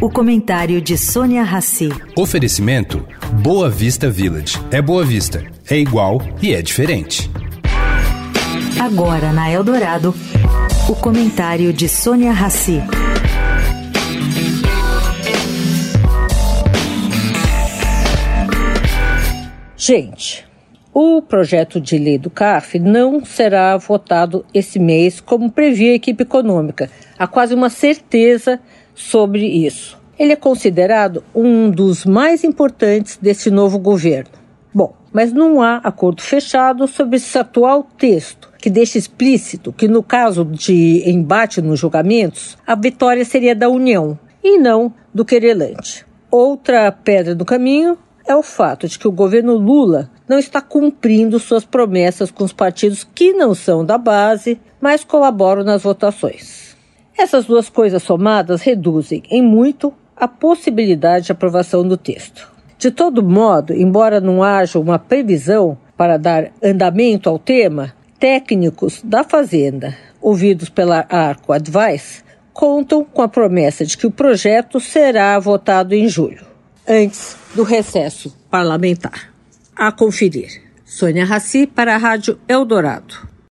O comentário de Sônia Rassi. Oferecimento Boa Vista Village. É Boa Vista, é igual e é diferente. Agora na Eldorado, o comentário de Sônia Rassi. Gente, o projeto de lei do CARF não será votado esse mês, como previa a equipe econômica. Há quase uma certeza sobre isso. Ele é considerado um dos mais importantes desse novo governo. Bom, mas não há acordo fechado sobre esse atual texto, que deixa explícito que, no caso de embate nos julgamentos, a vitória seria da União e não do querelante. Outra pedra do caminho é o fato de que o governo Lula não está cumprindo suas promessas com os partidos que não são da base, mas colaboram nas votações. Essas duas coisas somadas reduzem em muito a possibilidade de aprovação do texto. De todo modo, embora não haja uma previsão para dar andamento ao tema, técnicos da Fazenda, ouvidos pela Arco Advice, contam com a promessa de que o projeto será votado em julho, antes do recesso parlamentar. A conferir. Sônia Raci para a Rádio Eldorado.